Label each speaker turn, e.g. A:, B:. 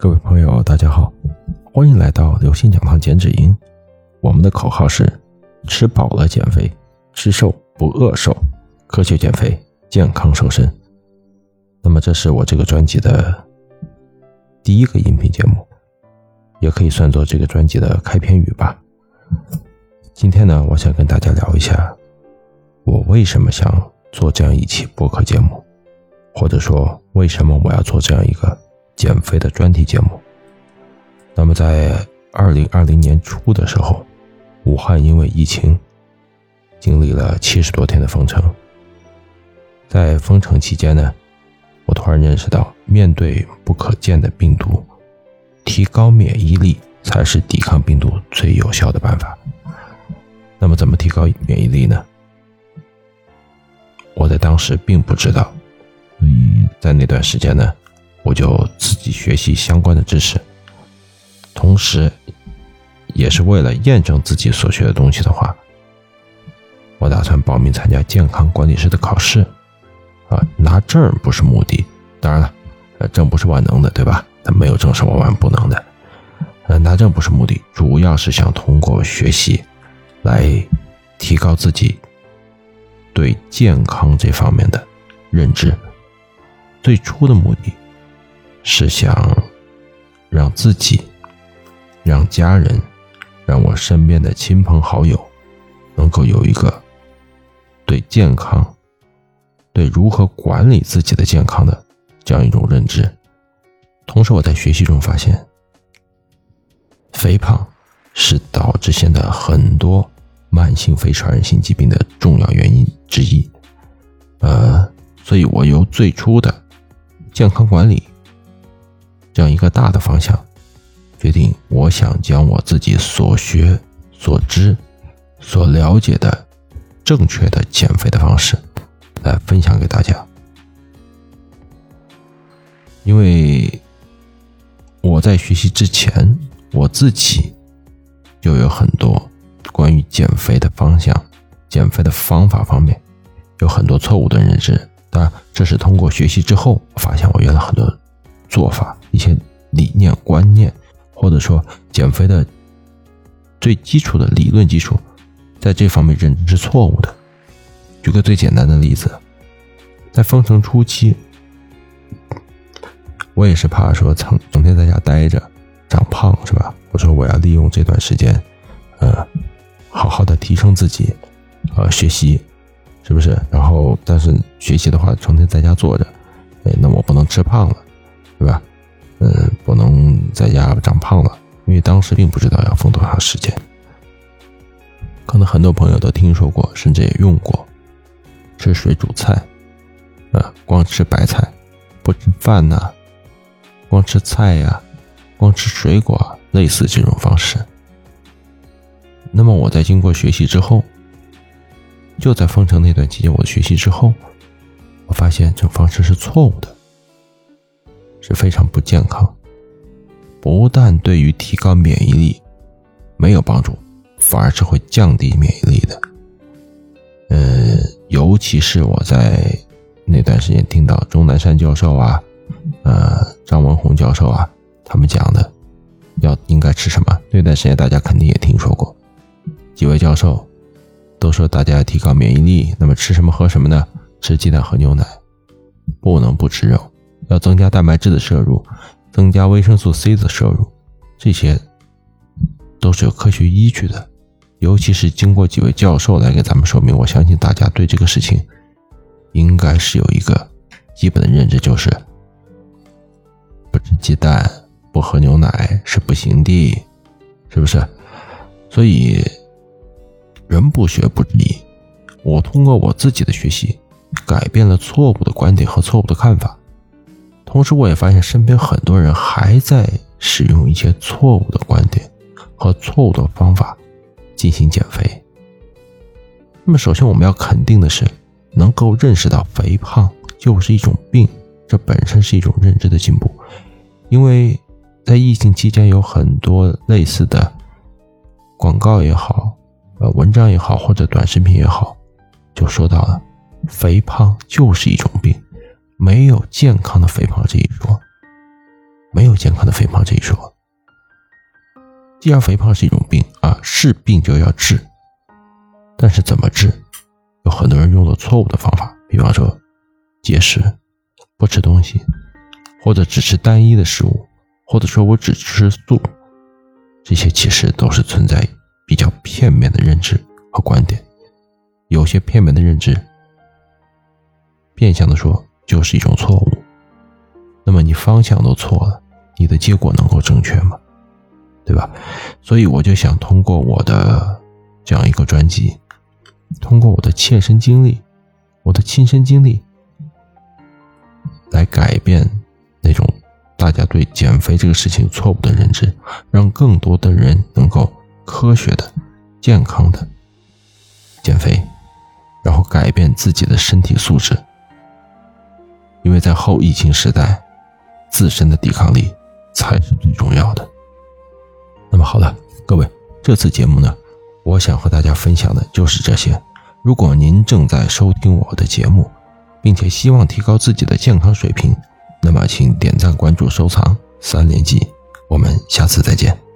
A: 各位朋友，大家好，欢迎来到刘星讲堂减脂营。我们的口号是：吃饱了减肥，吃瘦不饿瘦，科学减肥，健康瘦身。那么，这是我这个专辑的第一个音频节目，也可以算作这个专辑的开篇语吧。今天呢，我想跟大家聊一下，我为什么想做这样一期播客节目，或者说，为什么我要做这样一个。减肥的专题节目。那么，在二零二零年初的时候，武汉因为疫情，经历了七十多天的封城。在封城期间呢，我突然认识到，面对不可见的病毒，提高免疫力才是抵抗病毒最有效的办法。那么，怎么提高免疫力呢？我在当时并不知道，所以在那段时间呢。我就己学习相关的知识，同时，也是为了验证自己所学的东西的话，我打算报名参加健康管理师的考试。啊，拿证不是目的，当然了，呃，证不是万能的，对吧？但没有证是万万不能的。呃，拿证不是目的，主要是想通过学习，来提高自己对健康这方面的认知。最初的目的。是想让自己、让家人、让我身边的亲朋好友，能够有一个对健康、对如何管理自己的健康的这样一种认知。同时，我在学习中发现，肥胖是导致现在很多慢性非传染性疾病的重要原因之一。呃，所以我由最初的健康管理。这样一个大的方向，决定我想将我自己所学、所知、所了解的正确的减肥的方式来分享给大家。因为我在学习之前，我自己就有很多关于减肥的方向、减肥的方法方面有很多错误的认知。但，这是通过学习之后，发现我原来很多。做法一些理念观念，或者说减肥的最基础的理论基础，在这方面认知是错误的。举个最简单的例子，在封城初期，我也是怕说成整天在家待着长胖是吧？我说我要利用这段时间，呃，好好的提升自己，呃，学习，是不是？然后但是学习的话，成天在家坐着，哎，那我不能吃胖了。对吧？嗯，不能在家长胖了，因为当时并不知道要封多长时间。可能很多朋友都听说过，甚至也用过，吃水煮菜，啊，光吃白菜，不吃饭呐，光吃菜呀，光吃水果，类似这种方式。那么我在经过学习之后，就在封城那段期间，我学习之后，我发现这种方式是错误的。是非常不健康，不但对于提高免疫力没有帮助，反而是会降低免疫力的。呃，尤其是我在那段时间听到钟南山教授啊，呃，张文宏教授啊，他们讲的要应该吃什么，那段时间大家肯定也听说过，几位教授都说大家要提高免疫力，那么吃什么喝什么呢？吃鸡蛋和牛奶，不能不吃肉。要增加蛋白质的摄入，增加维生素 C 的摄入，这些都是有科学依据的。尤其是经过几位教授来给咱们说明，我相信大家对这个事情应该是有一个基本的认知，就是不吃鸡蛋、不喝牛奶是不行的，是不是？所以人不学不知义。我通过我自己的学习，改变了错误的观点和错误的看法。同时，我也发现身边很多人还在使用一些错误的观点和错误的方法进行减肥。那么，首先我们要肯定的是，能够认识到肥胖就是一种病，这本身是一种认知的进步。因为在疫情期间，有很多类似的广告也好，呃，文章也好，或者短视频也好，就说到了肥胖就是一种病。没有健康的肥胖这一说，没有健康的肥胖这一说。既然肥胖是一种病啊，是病就要治，但是怎么治？有很多人用了错误的方法，比方说节食、不吃东西，或者只吃单一的食物，或者说我只吃素，这些其实都是存在比较片面的认知和观点。有些片面的认知，变相的说就是一种错误。那么你方向都错了，你的结果能够正确吗？对吧？所以我就想通过我的这样一个专辑，通过我的切身经历，我的亲身经历，来改变那种大家对减肥这个事情错误的认知，让更多的人能够科学的、健康的减肥，然后改变自己的身体素质。因为在后疫情时代，自身的抵抗力才是最重要的。那么好了，各位，这次节目呢，我想和大家分享的就是这些。如果您正在收听我的节目，并且希望提高自己的健康水平，那么请点赞、关注、收藏三连击。我们下次再见。